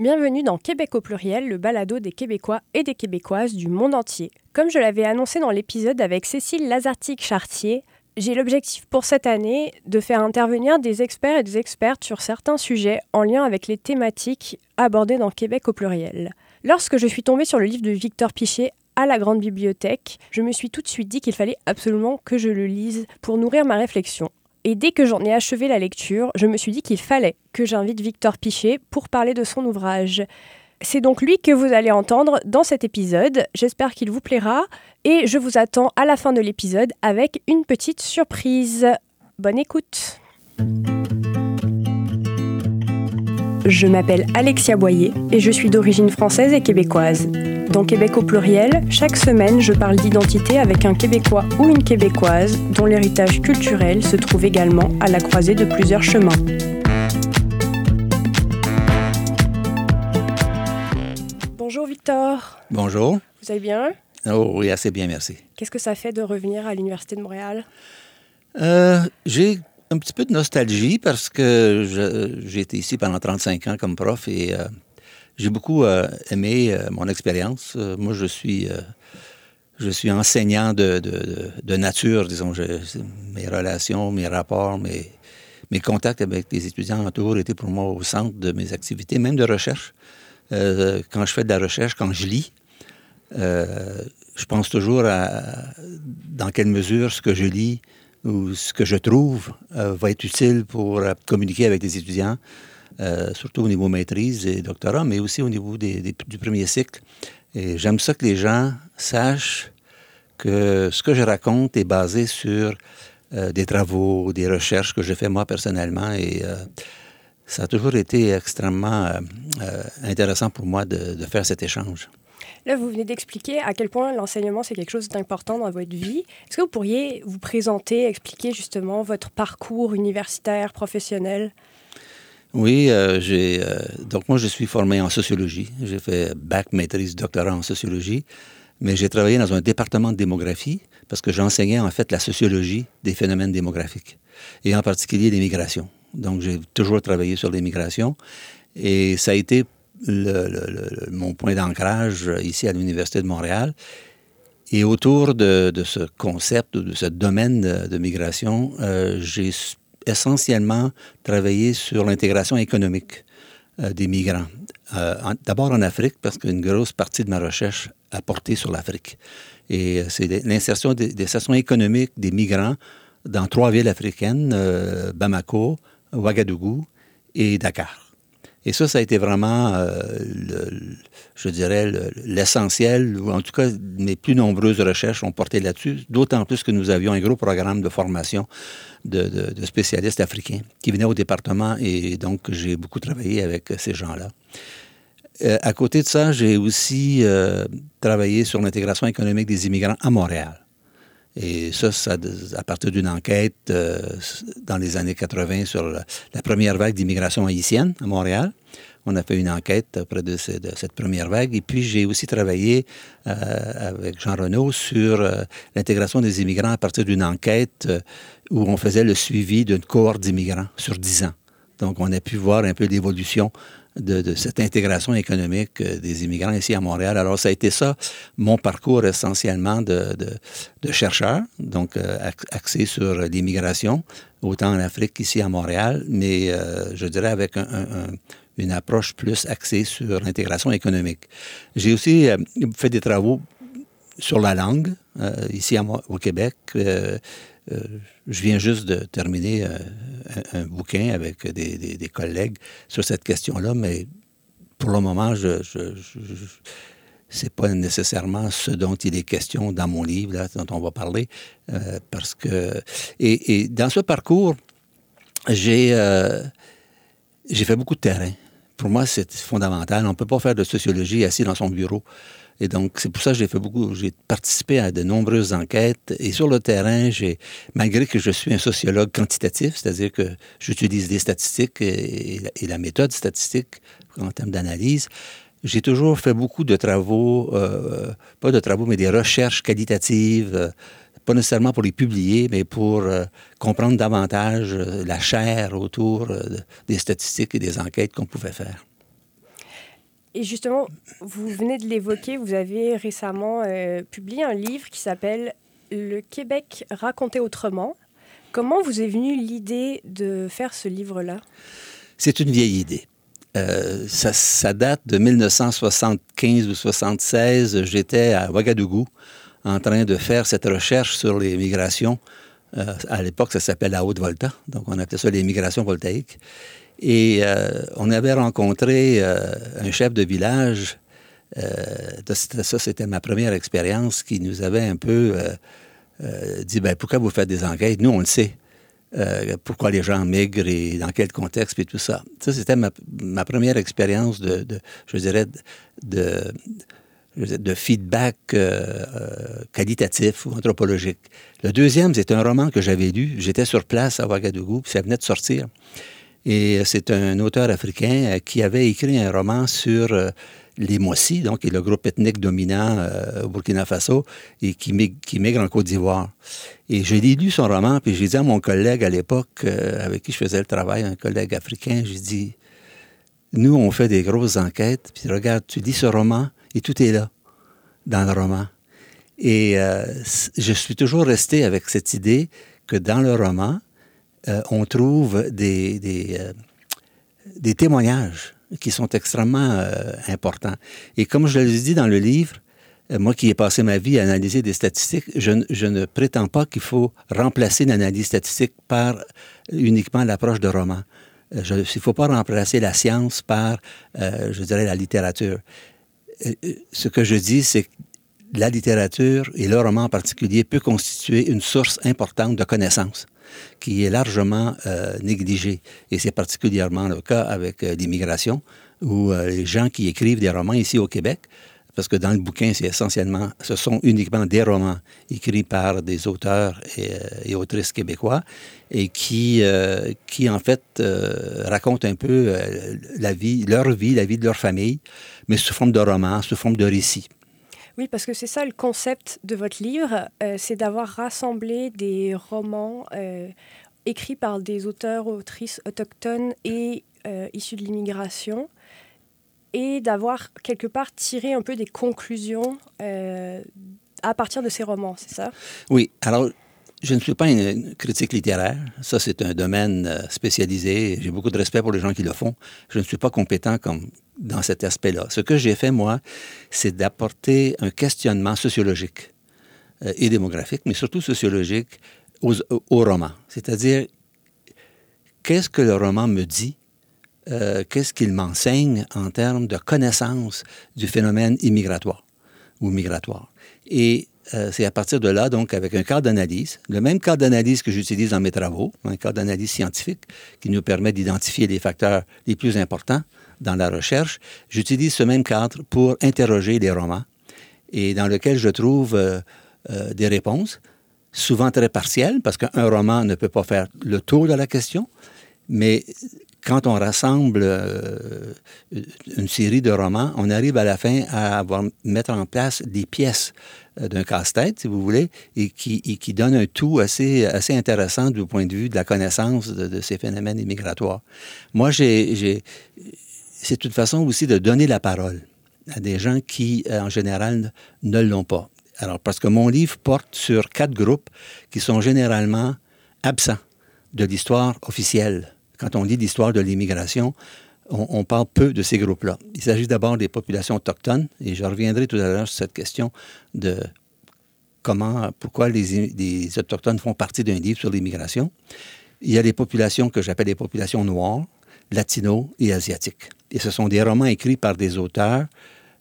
Bienvenue dans Québec au pluriel, le balado des Québécois et des Québécoises du monde entier. Comme je l'avais annoncé dans l'épisode avec Cécile Lazartique-Chartier, j'ai l'objectif pour cette année de faire intervenir des experts et des expertes sur certains sujets en lien avec les thématiques abordées dans Québec au pluriel. Lorsque je suis tombée sur le livre de Victor Pichet à la grande bibliothèque, je me suis tout de suite dit qu'il fallait absolument que je le lise pour nourrir ma réflexion. Et dès que j'en ai achevé la lecture, je me suis dit qu'il fallait que j'invite Victor Pichet pour parler de son ouvrage. C'est donc lui que vous allez entendre dans cet épisode. J'espère qu'il vous plaira et je vous attends à la fin de l'épisode avec une petite surprise. Bonne écoute. Je m'appelle Alexia Boyer et je suis d'origine française et québécoise. Dans Québec au pluriel, chaque semaine, je parle d'identité avec un Québécois ou une Québécoise dont l'héritage culturel se trouve également à la croisée de plusieurs chemins. Bonjour Victor. Bonjour. Vous allez bien? Oh oui, assez bien, merci. Qu'est-ce que ça fait de revenir à l'Université de Montréal? Euh, j'ai un petit peu de nostalgie parce que j'ai été ici pendant 35 ans comme prof et euh, j'ai beaucoup euh, aimé euh, mon expérience. moi, je suis, je suis enseignant de, nature, disons. mes relations, mes rapports, mes, mes contacts avec les étudiants toujours été pour moi au centre de mes activités, même de recherche. quand je fais de la recherche, quand je lis, je pense toujours à dans quelle mesure ce que je lis ou ce que je trouve euh, va être utile pour euh, communiquer avec des étudiants, euh, surtout au niveau maîtrise et doctorat, mais aussi au niveau du premier cycle. Et j'aime ça que les gens sachent que ce que je raconte est basé sur des travaux, des recherches que j'ai fait moi personnellement et ça a toujours été extrêmement intéressant pour moi de faire cet échange. Là, vous venez d'expliquer à quel point l'enseignement, c'est quelque chose d'important dans votre vie. Est-ce que vous pourriez vous présenter, expliquer justement votre parcours universitaire, professionnel? Oui, euh, j'ai euh, donc moi je suis formé en sociologie. J'ai fait bac, maîtrise, doctorat en sociologie, mais j'ai travaillé dans un département de démographie parce que j'enseignais en fait la sociologie des phénomènes démographiques et en particulier des migrations. Donc j'ai toujours travaillé sur les migrations et ça a été mon point d'ancrage ici à l'Université de Montréal. Et autour de, ce concept, de ce domaine de, migration, euh, j'ai essentiellement travaillé sur l'intégration économique euh, des migrants. Euh, d'abord en Afrique, parce qu'une grosse partie de ma recherche a porté sur l'Afrique. Et c'est l'insertion des, des économiques des migrants dans trois villes africaines, Bamako, Ouagadougou et Dakar. Et ça, ça a été vraiment, euh, je dirais, l'essentiel, ou en tout cas, mes plus nombreuses recherches ont porté là-dessus, d'autant plus que nous avions un gros programme de formation de, spécialistes africains qui venaient au département et donc j'ai beaucoup travaillé avec ces gens-là. Euh, à côté de ça, j'ai aussi euh, travaillé sur l'intégration économique des immigrants à Montréal. Et ça, ça à partir d'une enquête euh, dans les années 80 sur la, première vague d'immigration haïtienne à Montréal. On a fait une enquête auprès de, cette première vague. Et puis, j'ai aussi travaillé euh, avec Jean Renaud sur euh, l'intégration des immigrants à partir d'une enquête où on faisait le suivi d'une cohorte d'immigrants sur 10 ans. Donc, on a pu voir un peu l'évolution de, cette intégration économique euh, des immigrants ici à Montréal. Alors, ça a été ça, mon parcours essentiellement de, de chercheur, donc euh, axé sur l'immigration, autant en Afrique qu'ici à Montréal, mais euh, je dirais avec une approche plus axée sur l'intégration économique. J'ai aussi fait des travaux sur la langue, ici au Québec. Je viens juste de terminer euh, un, bouquin avec des, collègues sur cette question-là, mais pour le moment, je, je, c'est pas nécessairement ce dont il est question dans mon livre, dont on va parler, euh, parce que et, dans ce parcours, j'ai j'ai fait beaucoup de terrain. Pour moi, c'est fondamental. On ne peut pas faire de sociologie assis dans son bureau. Et donc, c'est pour ça que j'ai fait beaucoup, j'ai participé à de nombreuses enquêtes. Et sur le terrain, j'ai, malgré que je suis un sociologue quantitatif, c'est-à-dire que j'utilise des statistiques et, la méthode statistique en termes d'analyse, j'ai toujours fait beaucoup de travaux, euh, pas de travaux, mais des recherches qualitatives, euh, pas nécessairement pour les publier, mais pour euh, comprendre davantage la chair autour des statistiques et des enquêtes qu'on pouvait faire. Et justement, vous venez de l'évoquer, vous avez récemment euh, publié un livre qui s'appelle Le Québec raconté autrement. Comment vous est venue l'idée de faire ce livre-là? C'est une vieille idée. Euh, ça, date de 1975 ou 76. J'étais à Ouagadougou en train de faire cette recherche sur les migrations. Euh, à l'époque, ça s'appelait la haute volta, donc on appelait ça les migrations voltaïques. Et euh, on avait rencontré euh, un chef de village. Euh, ça, c'était ma première expérience qui nous avait un peu dit ben, pourquoi vous faites des enquêtes? Nous, on le sait. pourquoi les gens migrent et dans quel contexte et tout ça. Ça, c'était ma, première expérience de, je dirais, de, de feedback qualitatif ou anthropologique. Le deuxième, c'est un roman que j'avais lu. J'étais sur place à Ouagadougou, puis ça venait de sortir. Et c'est un auteur africain euh, qui avait écrit un roman sur euh, les Mossi, donc qui est le groupe ethnique dominant euh, au Burkina Faso et qui, migre, en Côte d'Ivoire. Et j'ai lu son roman, puis j'ai dit à mon collègue à l'époque avec qui je faisais le travail, un collègue africain, j'ai dit, nous, on fait des grosses enquêtes, puis regarde, tu lis ce roman et tout est là, dans le roman. Et je suis toujours resté avec cette idée que dans le roman, euh, on trouve des, euh, des, témoignages qui sont extrêmement euh, importants. Et comme je l'ai dit dans le livre, moi qui ai passé ma vie à analyser des statistiques, je, je ne prétends pas qu'il faut remplacer l'analyse statistique par uniquement l'approche de roman. il ne faut pas remplacer la science par, je dirais, la littérature. ce que je dis, c'est que la littérature, et le roman en particulier, peut constituer une source importante de connaissances qui est largement euh, négligé. Et c'est particulièrement le cas avec euh, l'immigration, où euh, les gens qui écrivent des romans ici au Québec, parce que dans le bouquin, c'est essentiellement, ce sont uniquement des romans écrits par des auteurs et, autrices québécois et qui, qui en fait, racontent un peu la vie, leur vie, la vie de leur famille, mais sous forme de romans, sous forme de récits. Oui, parce que c'est ça le concept de votre livre, euh, c'est d'avoir rassemblé des romans euh, écrits par des auteurs, autrices autochtones et euh, issus de l'immigration, et d'avoir quelque part tiré un peu des conclusions à partir de ces romans, c'est ça? Oui, alors je ne suis pas une critique littéraire. Ça, c'est un domaine spécialisé. J'ai beaucoup de respect pour les gens qui le font. Je ne suis pas compétent comme dans cet aspect-là. Ce que j'ai fait, moi, c'est d'apporter un questionnement sociologique euh, et démographique, mais surtout sociologique, aux, au roman. C'est-à-dire, qu'est-ce que le roman me dit? Euh, qu'est-ce qu'il m'enseigne en termes de connaissance du phénomène immigratoire ou migratoire? Et euh, c'est à partir de là, donc, avec un cadre d'analyse, le même cadre d'analyse que j'utilise dans mes travaux, un cadre d'analyse scientifique qui nous permet d'identifier les facteurs les plus importants dans la recherche, j'utilise ce même cadre pour interroger les romans et dans lequel je trouve euh, euh, des réponses, souvent très partielles, parce qu'un roman ne peut pas faire le tour de la question, mais quand on rassemble euh, une série de romans, on arrive à la fin à avoir, mettre en place des pièces d'un casse-tête, si vous voulez, et qui, et qui donne un tout assez, assez intéressant du point de vue de la connaissance de, de ces phénomènes immigratoires. Moi, j'ai c'est une façon aussi de donner la parole à des gens qui, euh, en général, ne l'ont pas. Alors, parce que mon livre porte sur quatre groupes qui sont généralement absents de l'histoire officielle. Quand on lit l'histoire de l'immigration, on, parle peu de ces groupes-là. Il s'agit d'abord des populations autochtones, et je reviendrai tout à l'heure sur cette question de comment, pourquoi les, Autochtones font partie d'un livre sur l'immigration. Il y a les populations que j'appelle les populations noires, latino et asiatiques. Et ce sont des romans écrits par des auteurs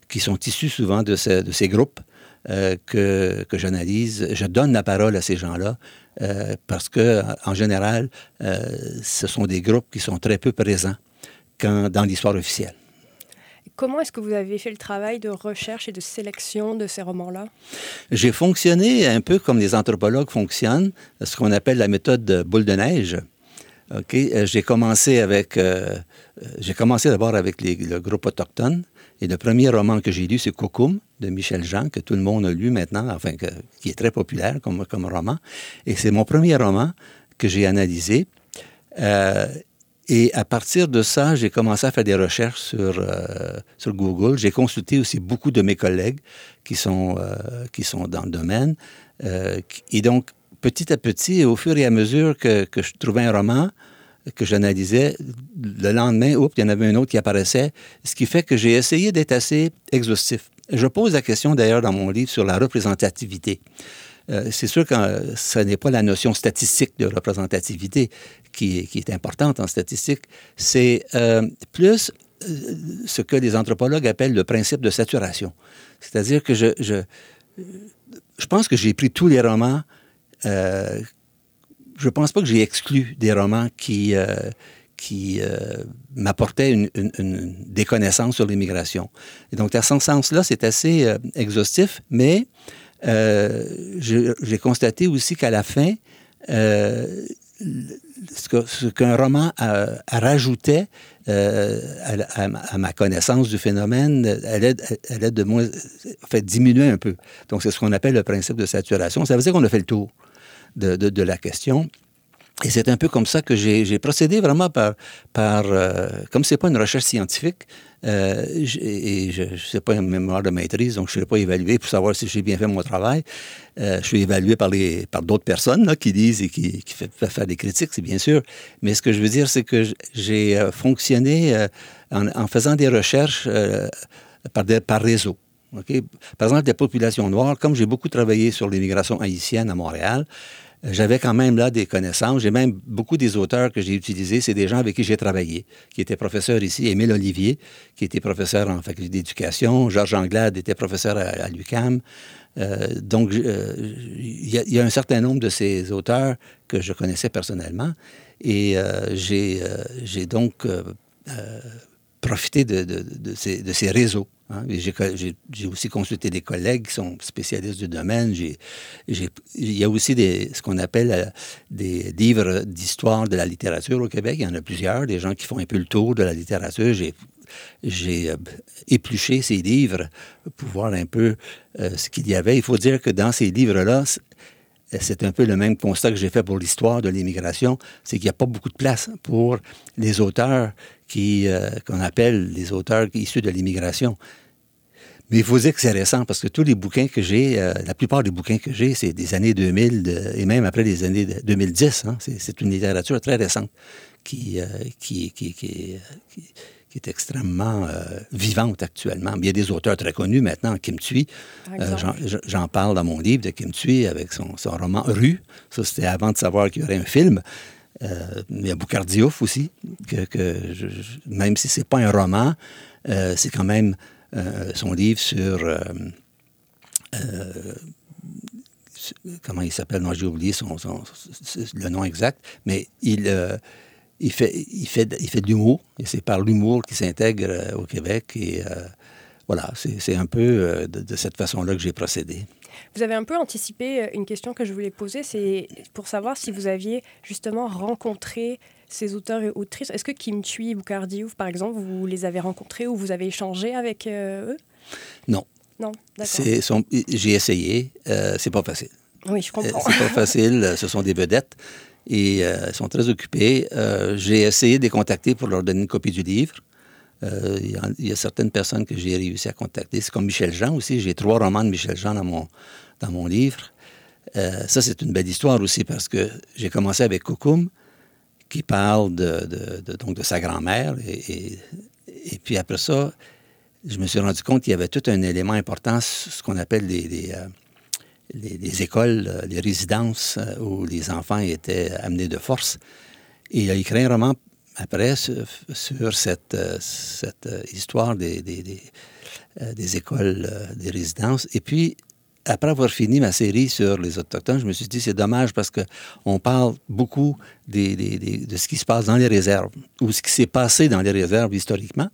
qui sont issus souvent de, ces groupes que, que j'analyse. Je donne la parole à ces gens-là euh, parce que, en général, euh, ce sont des groupes qui sont très peu présents quand, dans l'histoire officielle. Comment est-ce que vous avez fait le travail de recherche et de sélection de ces romans-là? J'ai fonctionné un peu comme les anthropologues fonctionnent, ce qu'on appelle la méthode de boule de neige. OK, euh, j'ai commencé avec, euh, euh, j'ai commencé d'abord avec le groupe autochtone. Et le premier roman que j'ai lu, c'est Kokoum de Michel Jean, que tout le monde a lu maintenant, enfin, qui est très populaire comme, comme roman. Et c'est mon premier roman que j'ai analysé. Et à partir de ça, j'ai commencé à faire des recherches sur, sur Google. J'ai consulté aussi beaucoup de mes collègues qui sont, qui sont dans le domaine. et donc, petit à petit, au fur et à mesure que, que je trouvais un roman, que j'analysais, le lendemain, oups, il y en avait un autre qui apparaissait, ce qui fait que j'ai essayé d'être assez exhaustif. Je pose la question d'ailleurs dans mon livre sur la représentativité. Euh, c'est sûr que euh, ce n'est pas la notion statistique de représentativité qui, est importante en statistique, c'est euh, plus ce que les anthropologues appellent le principe de saturation. C'est-à-dire que je, je, je, pense que j'ai pris tous les romans je pense pas que j'ai exclu des romans qui, qui euh, m'apportaient une, une, des connaissances sur l'immigration. Et donc, à ce sens-là, c'est assez euh, exhaustif, mais j'ai constaté aussi qu'à la fin, ce qu'un roman rajoutait à, ma connaissance du phénomène, elle est de moins, fait, diminuer un peu. Donc, c'est ce qu'on appelle le principe de saturation. Ça veut dire qu'on a fait le tour de, la question. Et c'est un peu comme ça que j'ai procédé vraiment par, par euh, comme c'est pas une recherche scientifique, euh, et je ne sais pas une mémoire de maîtrise, donc je ne serai pas évalué pour savoir si j'ai bien fait mon travail. Euh, je suis évalué par, par d'autres personnes là, qui disent et qui, qui peuvent faire des critiques, c'est bien sûr. Mais ce que je veux dire, c'est que j'ai euh, fonctionné en, faisant des recherches par, des, par réseau. Okay? Par exemple, les populations noires, comme j'ai beaucoup travaillé sur l'immigration haïtienne à Montréal, j'avais quand même là des connaissances. J'ai même beaucoup des auteurs que j'ai utilisés, c'est des gens avec qui j'ai travaillé, qui étaient professeurs ici. Émile Olivier, qui était professeur en faculté d'éducation. Georges Anglade était professeur à, l'UCAM. Euh, donc, euh, il y, a un certain nombre de ces auteurs que je connaissais personnellement. Et euh, j'ai donc profité de, de, ces, de, ces, réseaux. Hein. J'ai aussi consulté des collègues qui sont spécialistes du domaine. il y a aussi des, ce qu'on appelle euh, des livres d'histoire de la littérature au Québec. Il y en a plusieurs, des gens qui font un peu le tour de la littérature. J'ai euh, épluché ces livres pour voir un peu euh, ce qu'il y avait. Il faut dire que dans ces livres-là, c'est un peu le même constat que j'ai fait pour l'histoire de l'immigration, c'est qu'il n'y a pas beaucoup de place pour les auteurs qui euh, qu'on appelle les auteurs issus de l'immigration. Mais il faut dire que c'est récent parce que tous les bouquins que j'ai, euh, la plupart des bouquins que j'ai, c'est des années 2000 et même après les années 2010. Hein. c'est une littérature très récente qui, euh, qui, qui, qui, est extrêmement vivante actuellement. il y a des auteurs très connus maintenant, Kim Thuy. J'en parle dans mon livre de Kim Thuy avec son, son roman Rue. Ça, c'était avant de savoir qu'il y aurait un film. Euh, il y a Boucardiouf aussi, que, même si c'est pas un roman, euh, c'est quand même euh, son livre sur comment il s'appelle, moi j'ai oublié son, le nom exact, mais il, il, fait, il, fait, il fait de l'humour, et c'est par l'humour qu'il s'intègre au Québec, et voilà, c'est un peu de cette façon-là que j'ai procédé. Vous avez un peu anticipé euh, une question que je voulais poser, c'est pour savoir si vous aviez justement rencontré ces auteurs et autrices. Est-ce que Kim Thuy ou Diouf, par exemple, vous les avez rencontrés ou vous avez échangé avec euh, eux? Non. Non, d'accord. J'ai essayé, euh, c'est pas facile. Oui, je comprends. c'est pas facile, ce sont des vedettes et elles sont très occupées. j'ai essayé de les contacter pour leur donner une copie du livre. Il y, a certaines personnes que j'ai réussi à contacter. C'est comme Michel Jean aussi. J'ai trois romans de Michel Jean dans mon, dans mon livre. Euh, ça, c'est une belle histoire aussi parce que j'ai commencé avec Koukoum, qui parle de, donc de sa grand-mère. Et, et, puis après ça, je me suis rendu compte qu'il y avait tout un élément important, ce qu'on appelle les, les, euh, les, écoles, les résidences euh, où les enfants étaient amenés de force. Et il a écrit un roman après sur, cette, cette histoire des, des, écoles, des résidences. Et puis, après avoir fini ma série sur les Autochtones, je me suis dit, c'est dommage parce qu'on parle beaucoup de ce qui se passe dans les réserves ou ce qui s'est passé dans les réserves historiquement.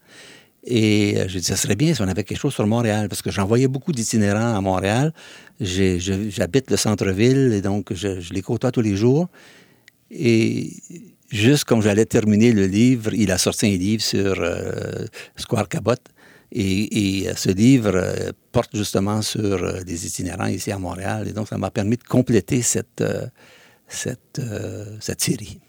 Et euh, je dit, ça serait bien si on avait quelque chose sur Montréal, parce que j'en voyais beaucoup d'itinérants à Montréal. J'habite le centre-ville et donc je, les côtoie tous les jours. Et juste comme j'allais terminer le livre, il a sorti un livre sur euh, Square Cabot. Et, ce livre euh, porte justement sur euh, les itinérants ici à Montréal. Et donc, ça m'a permis de compléter cette, euh, cette, cette série.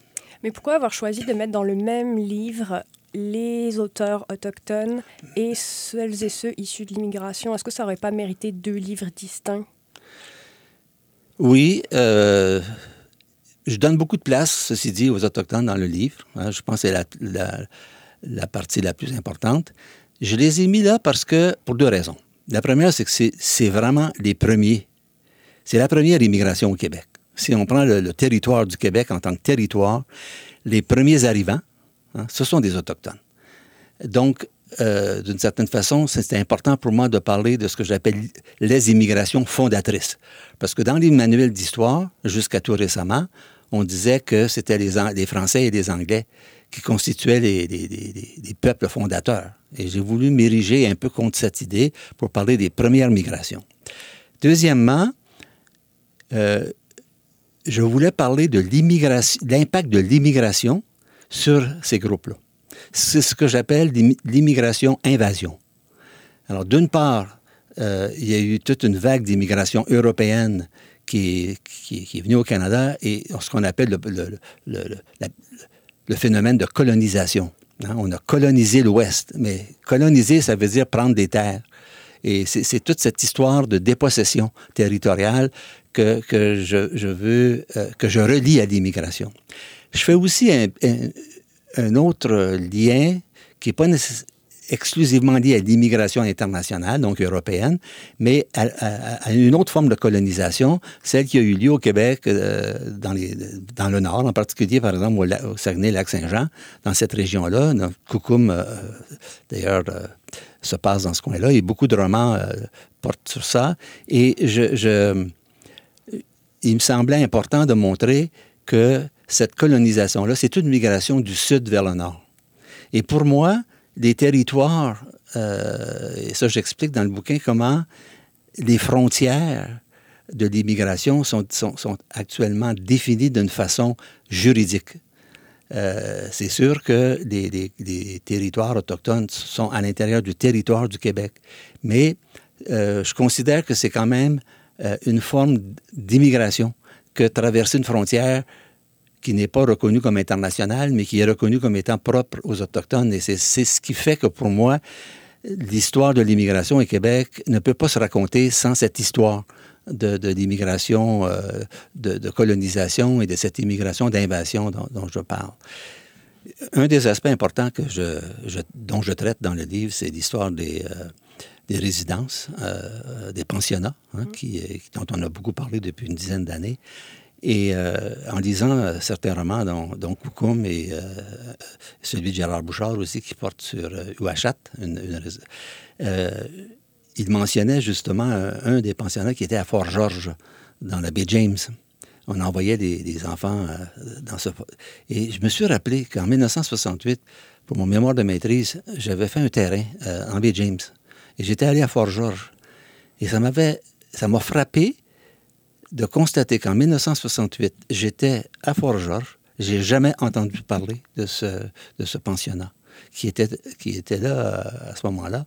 Mais pourquoi avoir choisi de mettre dans le même livre les auteurs autochtones et celles et ceux issus de l'immigration Est-ce que ça n'aurait pas mérité deux livres distincts? Oui. Euh, je donne beaucoup de place, ceci dit, aux Autochtones dans le livre. Hein. je pense que c'est la, partie la plus importante. Je les ai mis là parce que, pour deux raisons. La première, c'est que c'est vraiment les premiers. C'est la première immigration au Québec. Si on prend le, territoire du Québec en tant que territoire, les premiers arrivants, hein, ce sont des Autochtones. Donc, euh, d'une certaine façon, c'est important pour moi de parler de ce que j'appelle les immigrations fondatrices. Parce que dans les manuels d'histoire, jusqu'à tout récemment, on disait que c'était les, Français et les Anglais qui constituaient les, les, peuples fondateurs. Et j'ai voulu m'ériger un peu contre cette idée pour parler des premières migrations. Deuxièmement, euh, je voulais parler de l'impact de l'immigration sur ces groupes-là. C'est ce que j'appelle l'immigration-invasion. Alors, d'une part, euh, il y a eu toute une vague d'immigration européenne qui, est venue au Canada et ce qu'on appelle le, phénomène de colonisation. Hein. On a colonisé l'Ouest, mais coloniser, ça veut dire prendre des terres. Et c'est toute cette histoire de dépossession territoriale que, je, je, euh, que je relie à l'immigration. Je fais aussi un, autre lien qui n'est pas exclusivement lié à l'immigration internationale, donc européenne, mais à, une autre forme de colonisation, celle qui a eu lieu au Québec, euh, dans, le Nord, en particulier, par exemple, au, Saguenay-Lac-Saint-Jean, dans cette région-là. Coucoum, euh, d'ailleurs, se passe dans ce coin-là, et beaucoup de romans portent sur ça. Et il me semblait important de montrer que cette colonisation-là, c'est une migration du sud vers le nord. Et pour moi, les territoires, euh, et ça j'explique dans le bouquin comment les frontières de l'immigration sont, actuellement définies d'une façon juridique. Euh, c'est sûr que les, territoires autochtones sont à l'intérieur du territoire du Québec, mais euh, je considère que c'est quand même une forme d'immigration que traverser une frontière qui n'est pas reconnue comme internationale, mais qui est reconnue comme étant propre aux Autochtones. Et c'est ce qui fait que pour moi, l'histoire de l'immigration au Québec ne peut pas se raconter sans cette histoire de, l'immigration, euh, de, colonisation et de cette immigration d'invasion dont, je parle. Un des aspects importants que je, dont je traite dans le livre, c'est l'histoire des, euh, des résidences, euh, des pensionnats, hein, mm. qui, dont on a beaucoup parlé depuis une dizaine d'années. Et euh, en lisant euh, certains romans, dont, dont Koukoum et celui de Gérard Bouchard aussi, qui porte sur Ouachat, il mentionnait justement un, des pensionnats qui était à Fort-Georges, dans la baie James. On envoyait des, des enfants dans ce... Et je me suis rappelé qu'en 1968, pour mon mémoire de maîtrise, j'avais fait un terrain en baie James. Et j'étais allé à Fort-Georges. Et ça m'avait, ça m'a frappé de constater qu'en 1968, j'étais à Fort-Georges. J'ai jamais entendu parler de ce, pensionnat qui était, là euh, à ce moment-là.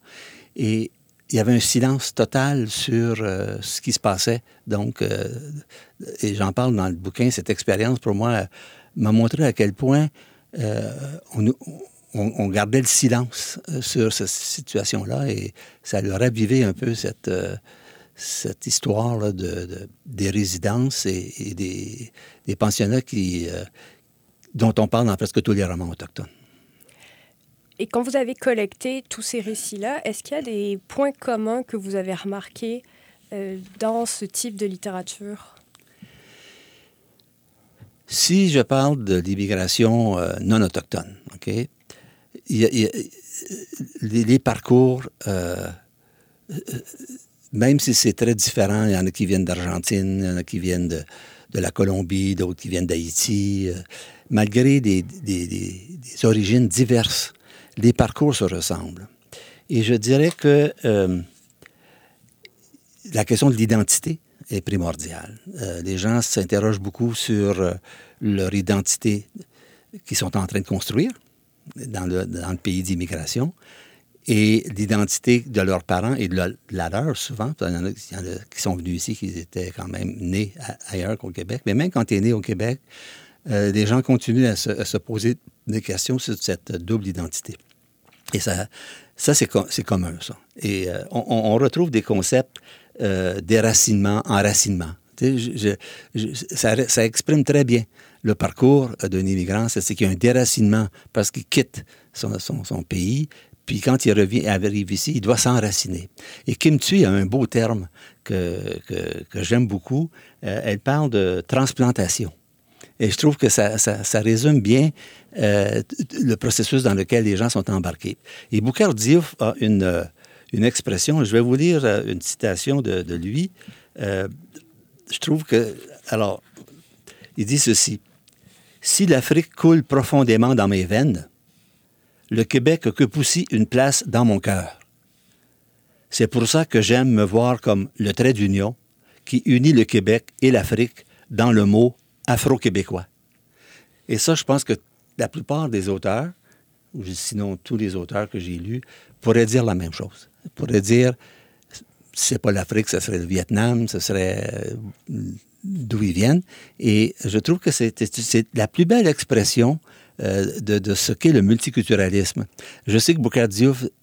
Et il y avait un silence total sur euh, ce qui se passait. Donc, euh, et j'en parle dans le bouquin, cette expérience pour moi m'a montré à quel point on, gardait le silence sur cette situation-là et ça leur ravivé un peu cette, cette histoire de, des résidences et, des, des, pensionnats qui, euh, dont on parle dans presque tous les romans autochtones. Et quand vous avez collecté tous ces récits-là, est-ce qu'il y a des points communs que vous avez remarqués dans ce type de littérature? Si je parle de l'immigration non autochtone, OK, les, parcours, euh, euh, même si c'est très différent, il y en a qui viennent d'Argentine, il y en a qui viennent de, la Colombie, d'autres qui viennent d'Haïti, euh, malgré des, origines diverses, les parcours se ressemblent. Et je dirais que la question de l'identité est primordiale. les gens s'interrogent beaucoup sur leur identité qu'ils sont en train de construire dans le pays d'immigration et l'identité de leurs parents et de la, leur, souvent. Il y, en a, qui sont venus ici, qui étaient quand même nés ailleurs qu'au Québec. Mais même quand tu es né au Québec, euh, les gens continuent à se, poser des questions sur cette double identité. Et ça, ça c'est, commun, ça. Et euh, on, retrouve des concepts euh, déracinement, enracinement. ça, ça, exprime très bien le parcours d'un immigrant, c'est qu'il y a un déracinement parce qu'il quitte son, son, pays, puis quand il revient, arrive ici, il doit s'enraciner. Et Kim Thuy a un beau terme que, que, j'aime beaucoup. Euh, elle parle de transplantation. Et je trouve que ça, ça, résume bien euh, le processus dans lequel les gens sont embarqués. Et Boukhar Diouf a une, euh, une expression, je vais vous lire une citation de, de lui. je trouve que, alors, il dit ceci. Si l'Afrique coule profondément dans mes veines, le Québec occupe aussi une place dans mon cœur. C'est pour ça que j'aime me voir comme le trait d'union qui unit le Québec et l'Afrique dans le mot afro-québécois. Et ça, je pense que la plupart des auteurs, sinon tous les auteurs que j'ai lus, pourraient dire la même chose. Pourraient dire, c'est pas l'Afrique, ce serait le Vietnam, ce serait euh, d'où ils viennent. Et je trouve que c'est la plus belle expression euh, de, ce qu'est le multiculturalisme. Je sais que Boukhar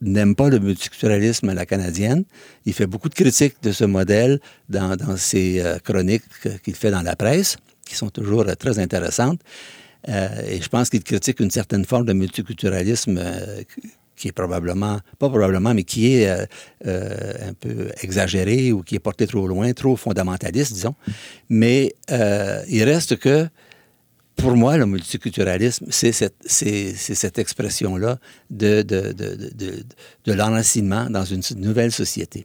n'aime pas le multiculturalisme à la canadienne. Il fait beaucoup de critiques de ce modèle dans, ses euh, chroniques qu'il fait dans la presse, qui sont toujours euh, très intéressantes. et je pense qu'il critique une certaine forme de multiculturalisme qui est probablement, pas probablement, mais qui est un peu exagéré ou qui est porté trop loin, trop fondamentaliste, disons. Mais il reste que pour moi, le multiculturalisme, c'est cette, expression-là de l'enracinement dans une nouvelle société.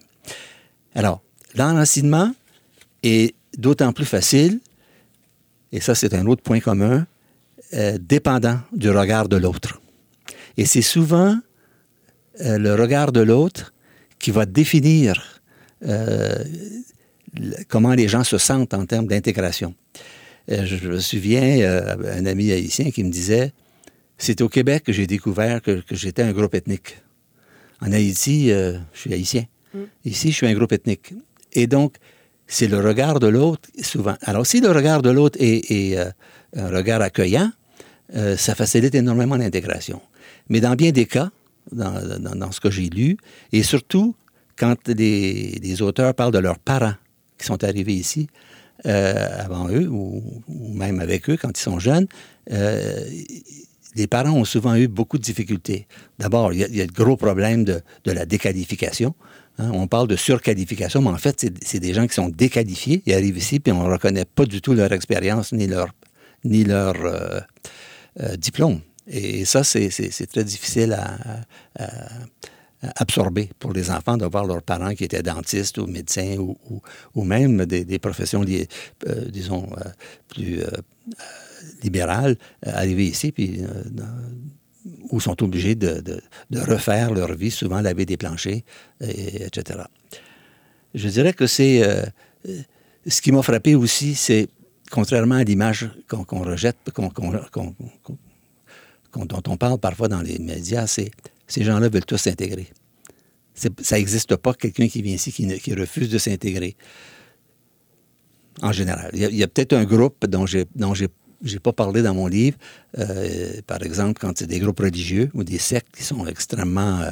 Alors, l'enracinement est d'autant plus facile, et ça c'est un autre point commun, euh, dépendant du regard de l'autre. Et c'est souvent euh, le regard de l'autre qui va définir euh, comment les gens se sentent en termes d'intégration. Euh, je me souviens, euh, un ami haïtien qui me disait, c'est au Québec que j'ai découvert que, j'étais un groupe ethnique. En Haïti, euh, je suis haïtien. Mm. Ici, je suis un groupe ethnique. Et donc, c'est le regard de l'autre, souvent. Alors, si le regard de l'autre est, un regard accueillant, ça facilite énormément l'intégration. Mais dans bien des cas, dans, ce que j'ai lu, et surtout quand les, auteurs parlent de leurs parents qui sont arrivés ici, euh, avant eux, ou, même avec eux quand ils sont jeunes, euh, les parents ont souvent eu beaucoup de difficultés. D'abord, il y, a le gros problème de, la déqualification. Hein. On parle de surqualification, mais en fait, c'est des gens qui sont déqualifiés. Ils arrivent ici, puis on ne reconnaît pas du tout leur expérience ni leur, ni leur euh, diplôme. Et ça, c'est très difficile à, absorbé pour les enfants de voir leurs parents qui étaient dentistes ou médecins ou, ou, même des, professions, euh, disons, euh, plus euh, libérales arriver ici, puis où sont obligés de, de, refaire leur vie, souvent laver des planchers, etc. Je dirais que c'est... ce qui m'a frappé aussi, c'est, contrairement à l'image qu'on rejette, dont on parle parfois dans les médias, c'est ces gens-là veulent tous s'intégrer. Ça n'existe pas quelqu'un qui vient ici qui, refuse de s'intégrer. En général. Il y a, peut-être un groupe dont j'ai n'ai pas parlé dans mon livre, euh, par exemple, quand c'est des groupes religieux ou des sectes qui sont extrêmement euh,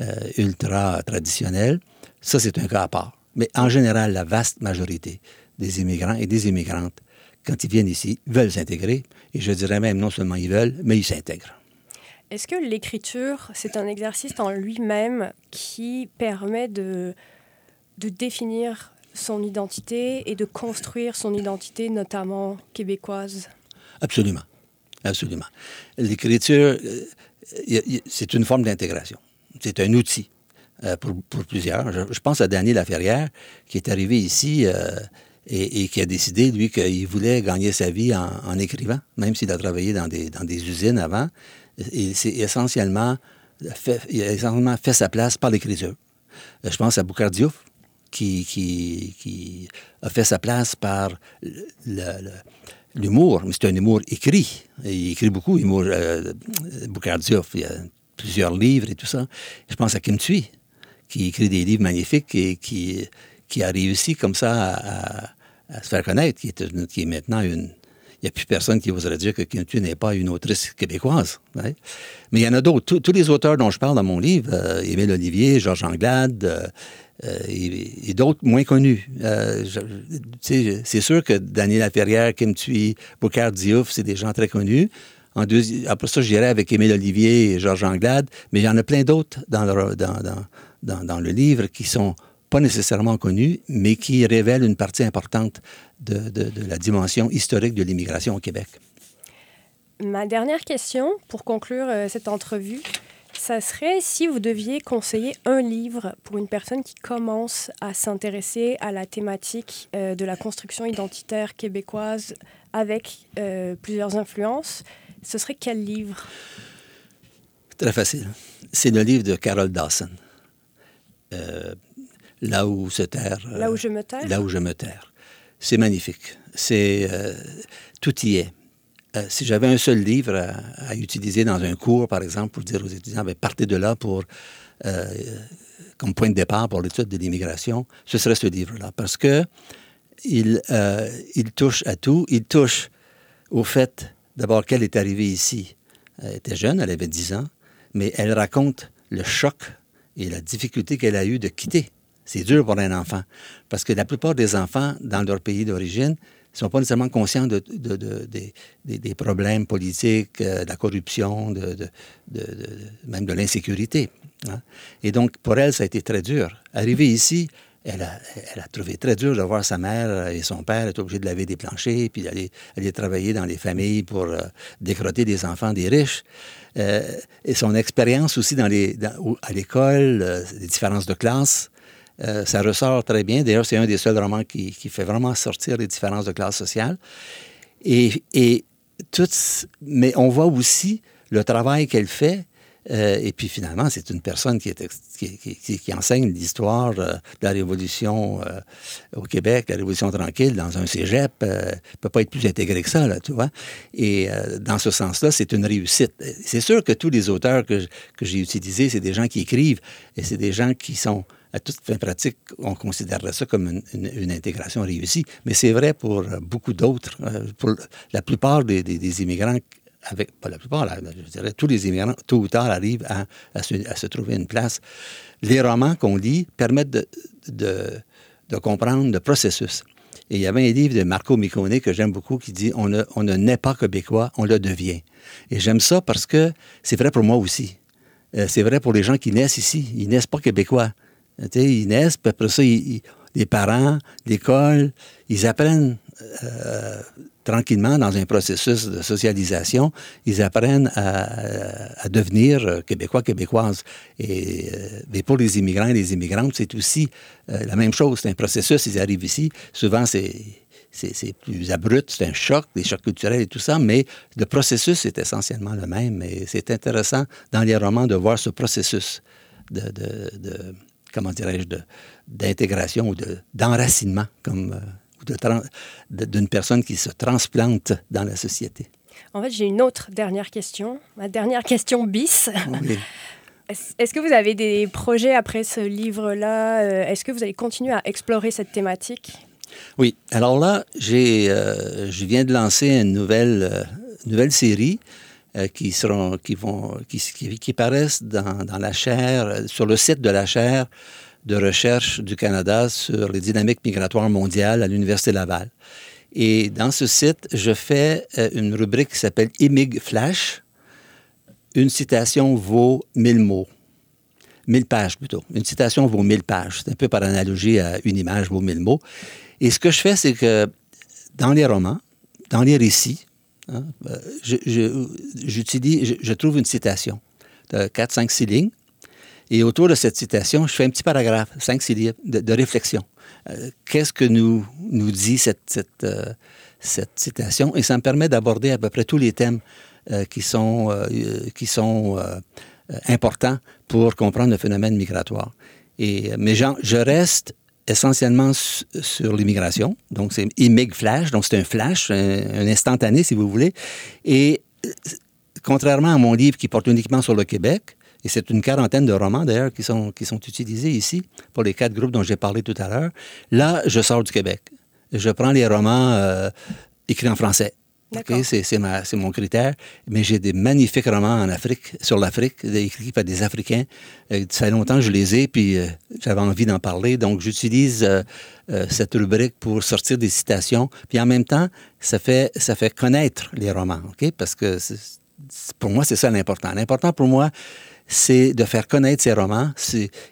euh, ultra traditionnels, ça c'est un cas à part. Mais en général, la vaste majorité des immigrants et des immigrantes, quand ils viennent ici, veulent s'intégrer. Et je dirais même non seulement ils veulent, mais ils s'intègrent. Est-ce que l'écriture, c'est un exercice en lui-même qui permet de, de définir son identité et de construire son identité, notamment québécoise? Absolument. Absolument. L'écriture, euh, c'est une forme d'intégration. C'est un outil euh, pour, plusieurs. Je, pense à Daniel Laferrière, qui est arrivé ici euh, et, qui a décidé, lui, qu'il voulait gagner sa vie en, en écrivant, même s'il a travaillé dans des, dans des usines avant il, essentiellement fait, il a essentiellement fait sa place par l'écriture. Euh, je pense à Boukhar Diouf, qui, qui, a fait sa place par l'humour, mais c'est un humour écrit. Il écrit beaucoup, humour, euh, Diouf. Il y a plusieurs livres et tout ça. Je pense à Kim Thuy, qui écrit des livres magnifiques et qui, qui a réussi comme ça à, se faire connaître, qui est, qui est maintenant une, n'y a plus personne qui oserait dire que tu n'est pas une autrice québécoise. Mais il y en a d'autres. Tous, les auteurs dont je parle dans mon livre, euh, Émile Olivier, Georges Anglade, euh, euh, et, d'autres moins connus. c'est sûr que Daniel Laferrière, Kim Thuy, Boucard Diouf, c'est des gens très connus. Après ça, j'irai avec Émile Olivier et Georges Anglade, mais il y en a plein d'autres dans, le livre qui sont pas nécessairement connus, mais qui révèlent une partie importante de, de, de la dimension historique de l'immigration au Québec. Ma dernière question, pour conclure euh, cette entrevue, ça serait si vous deviez conseiller un livre pour une personne qui commence à s'intéresser à la thématique euh, de la construction identitaire québécoise avec euh, plusieurs influences, ce serait quel livre? Très facile. C'est le livre de Carol Dawson. Là où se terre. là où je me terre? Là où je me terre. C'est magnifique. C'est tout y est. Euh, si j'avais un seul livre à, utiliser dans un cours, par exemple, pour dire aux étudiants, ben, partez de là pour, euh, comme point de départ pour l'étude de l'immigration, ce serait ce livre-là. Parce que il, euh, il touche à tout. Il touche au fait, d'abord, qu'elle est arrivée ici. Elle était jeune, elle avait 10 ans, mais elle raconte le choc et la difficulté qu'elle a eue de quitter. C'est dur pour un enfant, parce que la plupart des enfants dans leur pays d'origine ne sont pas nécessairement conscients de, des, problèmes politiques, euh, de la corruption, même de l'insécurité. Hein. Et donc, pour elle, ça a été très dur. Arrivée ici, elle a, trouvé très dur de voir sa mère et son père être obligés de laver des planchers, puis d'aller aller travailler dans les familles pour euh, décroter des enfants des riches. Euh, et son expérience aussi à l'école, les différences de classe, euh, ça ressort très bien. D'ailleurs, c'est un des seuls romans qui, qui, fait vraiment sortir les différences de classe sociale. Et, et mais on voit aussi le travail qu'elle fait. Euh, et puis finalement, c'est une personne qui, est, qui, enseigne l'histoire euh, de la Révolution au Québec, la Révolution tranquille, dans un cégep. ne peut pas être plus intégré que ça, là, tu vois. Et dans ce sens-là, c'est une réussite. C'est sûr que tous les auteurs que, que j'ai utilisés, c'est des gens qui écrivent et c'est des gens qui sont à toute fin pratique, on considérerait ça comme une, intégration réussie. Mais c'est vrai pour beaucoup d'autres. Euh, pour la plupart des, immigrants, avec, pas la plupart, je dirais tous les immigrants, tôt ou tard, arrivent à, se, trouver une place. Les romans qu'on lit permettent de, comprendre le processus. Et il y avait un livre de Marco Micone que j'aime beaucoup qui dit on ne, on naît pas québécois, on le devient. Et j'aime ça parce que c'est vrai pour moi aussi. Euh, c'est vrai pour les gens qui naissent ici. Ils naissent pas québécois ils naissent, puis après ça, les parents, l'école, ils apprennent euh, tranquillement dans un processus de socialisation, ils apprennent à, devenir québécois, québécoises. Et, euh, pour les immigrants et les immigrantes, c'est aussi euh, la même chose. C'est un processus, ils arrivent ici, souvent c'est plus abrupt, c'est un choc, des chocs culturels et tout ça, mais le processus est essentiellement le même. Et c'est intéressant dans les romans de voir ce processus de comment dirais-je, d'intégration ou d'enracinement, comme euh, d'une personne qui se transplante dans la société. En fait, j'ai une autre dernière question, ma dernière question bis. Est-ce que vous avez des projets après ce livre-là euh, Est-ce que vous allez continuer à explorer cette thématique? Oui. Alors là, j'ai, euh, je viens de lancer une nouvelle, nouvelle série euh, qui, seront, qui, vont, qui, paraissent dans, la chaire, sur le site de la chaire de recherche du Canada sur les dynamiques migratoires mondiales à l'Université Laval. Et dans ce site, je fais euh, une rubrique qui s'appelle Imig Flash. Une citation vaut mille mots. Mille pages plutôt. Une citation vaut mille pages. C'est un peu par analogie à une image vaut mille mots. Et ce que je fais, c'est que dans les romans, dans les récits, Hein? Euh, j'utilise, je, trouve une citation de 4, 5, 6 lignes. Et autour de cette citation, je fais un petit paragraphe, 5, 6 lignes de, réflexion. Euh, qu'est-ce que nous, nous dit cette, cette, euh, cette, citation? Et ça me permet d'aborder à peu près tous les thèmes qui sont, qui sont importants pour comprendre le phénomène migratoire. Et, mais je reste essentiellement sur l'immigration. Donc, c'est Immig Flash. Donc, c'est un flash, un, instantané, si vous voulez. Et euh, contrairement à mon livre qui porte uniquement sur le Québec, et c'est une quarantaine de romans d'ailleurs qui sont, qui sont utilisés ici pour les quatre groupes dont j'ai parlé tout à l'heure, là, je sors du Québec. Je prends les romans euh, écrits en français c'est mon critère. Mais j'ai des magnifiques romans en Afrique, sur l'Afrique, écrits par des Africains. Euh, ça fait longtemps que je les ai, puis euh, j'avais envie d'en parler. Donc, j'utilise euh, cette rubrique pour sortir des citations. Puis en même temps, ça fait, ça fait connaître les romans, OK? Parce que pour moi, c'est ça l'important. L'important pour moi, c'est de faire connaître ces romans.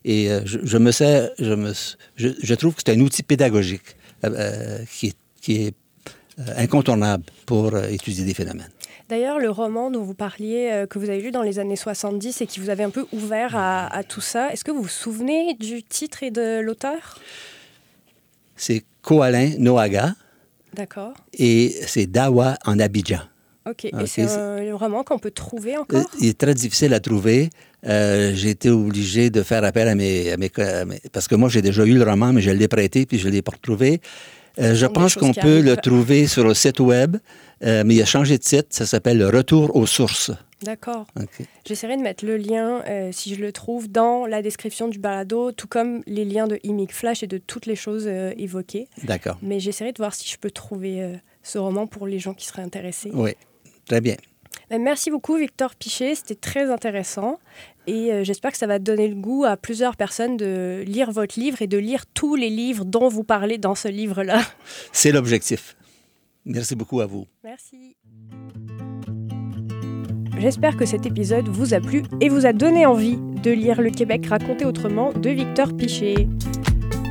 Et je, me sais, je, me, je, trouve que c'est un outil pédagogique qui est, qui est incontournable pour euh, étudier des phénomènes. D'ailleurs, le roman dont vous parliez, euh, que vous avez lu dans les années 70 et qui vous avait un peu ouvert à, tout ça, est-ce que vous vous souvenez du titre et de l'auteur? C'est Koalin Noaga. D'accord. Et c'est Dawa en Abidjan. OK. Et c'est un roman qu'on peut trouver encore? Il est très difficile à trouver. j'ai été obligé de faire appel à mes, à mes, Parce que moi, j'ai déjà eu le roman, mais je l'ai prêté, puis je ne l'ai pas retrouvé. Euh, je pense qu'on peut le trouver sur le site web, euh, mais il a changé de site. Ça s'appelle le Retour aux sources. D'accord. J'essaierai de mettre le lien, euh, si je le trouve, dans la description du balado, tout comme les liens de Imic Flash et de toutes les choses évoquées. D'accord. Mais j'essaierai de voir si je peux trouver ce roman pour les gens qui seraient intéressés. Oui, très bien. Ben, merci beaucoup, Victor Pichet. C'était très intéressant. Et euh, j'espère que ça va donner le goût à plusieurs personnes de lire votre livre et de lire tous les livres dont vous parlez dans ce livre-là. C'est l'objectif. Merci beaucoup à vous. Merci. J'espère que cet épisode vous a plu et vous a donné envie de lire Le Québec raconté autrement de Victor Pichet.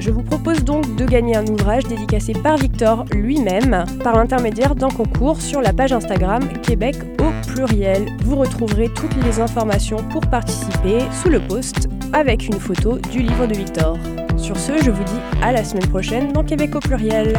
Je vous propose donc de gagner un ouvrage dédicacé par Victor lui-même par l'intermédiaire d'un concours sur la page Instagram Québec au pluriel. Vous retrouverez toutes les informations pour participer sous le post avec une photo du livre de Victor. Sur ce, je vous dis à la semaine prochaine dans Québec au pluriel.